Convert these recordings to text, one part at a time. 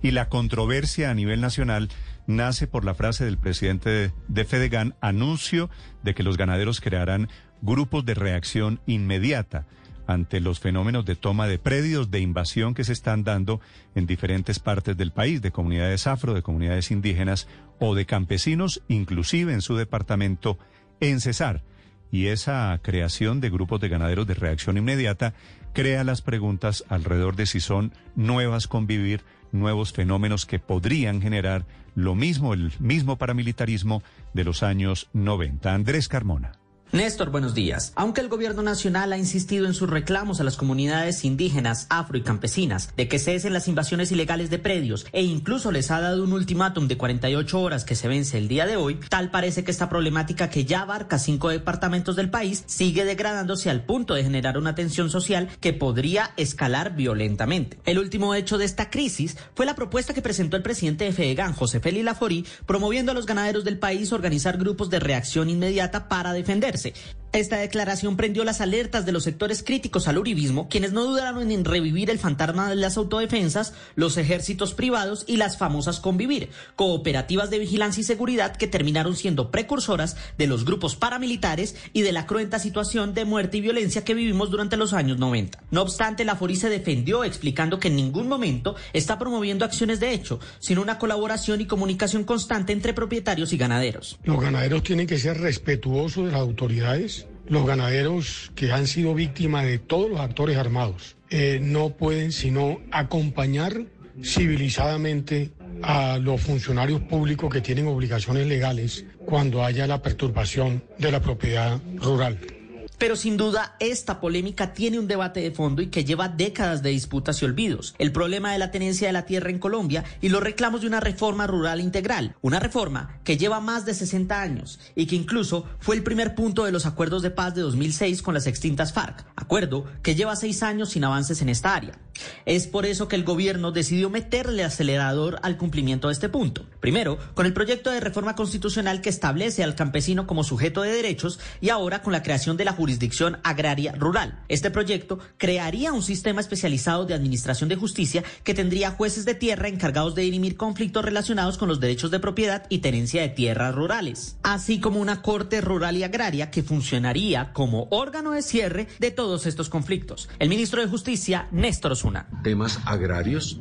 y la controversia a nivel nacional nace por la frase del presidente de Fedegan, anuncio de que los ganaderos crearán grupos de reacción inmediata ante los fenómenos de toma de predios, de invasión que se están dando en diferentes partes del país, de comunidades afro, de comunidades indígenas o de campesinos, inclusive en su departamento, en Cesar. Y esa creación de grupos de ganaderos de reacción inmediata crea las preguntas alrededor de si son nuevas convivir, nuevos fenómenos que podrían generar lo mismo, el mismo paramilitarismo de los años 90. Andrés Carmona. Néstor, buenos días. Aunque el gobierno nacional ha insistido en sus reclamos a las comunidades indígenas, afro y campesinas de que cesen las invasiones ilegales de predios e incluso les ha dado un ultimátum de 48 horas que se vence el día de hoy, tal parece que esta problemática que ya abarca cinco departamentos del país sigue degradándose al punto de generar una tensión social que podría escalar violentamente. El último hecho de esta crisis fue la propuesta que presentó el presidente de FEDEGAN, José Félix Laforí, promoviendo a los ganaderos del país organizar grupos de reacción inmediata para defenderse hace esta declaración prendió las alertas de los sectores críticos al uribismo, quienes no dudaron en revivir el fantasma de las autodefensas, los ejércitos privados y las famosas convivir, cooperativas de vigilancia y seguridad que terminaron siendo precursoras de los grupos paramilitares y de la cruenta situación de muerte y violencia que vivimos durante los años 90. No obstante, la FORI se defendió explicando que en ningún momento está promoviendo acciones de hecho, sino una colaboración y comunicación constante entre propietarios y ganaderos. Los ganaderos tienen que ser respetuosos de las autoridades los ganaderos que han sido víctimas de todos los actores armados eh, no pueden sino acompañar civilizadamente a los funcionarios públicos que tienen obligaciones legales cuando haya la perturbación de la propiedad rural. Pero sin duda esta polémica tiene un debate de fondo y que lleva décadas de disputas y olvidos. El problema de la tenencia de la tierra en Colombia y los reclamos de una reforma rural integral. Una reforma que lleva más de 60 años y que incluso fue el primer punto de los acuerdos de paz de 2006 con las extintas FARC. Acuerdo que lleva seis años sin avances en esta área. Es por eso que el gobierno decidió meterle acelerador al cumplimiento de este punto. Primero, con el proyecto de reforma constitucional que establece al campesino como sujeto de derechos y ahora con la creación de la jurisdicción agraria rural. Este proyecto crearía un sistema especializado de administración de justicia que tendría jueces de tierra encargados de dirimir conflictos relacionados con los derechos de propiedad y tenencia de tierras rurales, así como una corte rural y agraria que funcionaría como órgano de cierre de todos estos conflictos. El ministro de Justicia, Néstor Temas agrarios,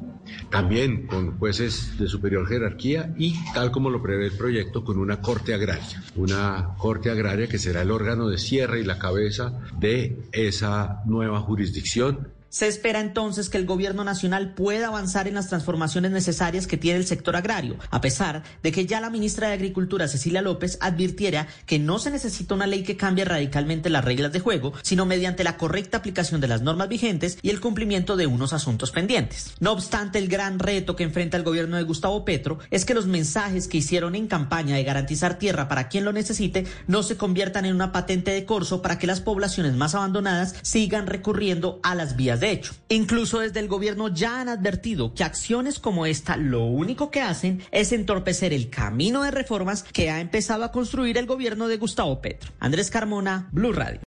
también con jueces de superior jerarquía y, tal como lo prevé el proyecto, con una corte agraria. Una corte agraria que será el órgano de cierre y la cabeza de esa nueva jurisdicción se espera entonces que el gobierno nacional pueda avanzar en las transformaciones necesarias que tiene el sector agrario, a pesar de que ya la ministra de Agricultura, Cecilia López, advirtiera que no se necesita una ley que cambie radicalmente las reglas de juego, sino mediante la correcta aplicación de las normas vigentes y el cumplimiento de unos asuntos pendientes. No obstante, el gran reto que enfrenta el gobierno de Gustavo Petro es que los mensajes que hicieron en campaña de garantizar tierra para quien lo necesite no se conviertan en una patente de corso para que las poblaciones más abandonadas sigan recurriendo a las vías de hecho. Incluso desde el gobierno ya han advertido que acciones como esta lo único que hacen es entorpecer el camino de reformas que ha empezado a construir el gobierno de Gustavo Petro. Andrés Carmona, Blue Radio.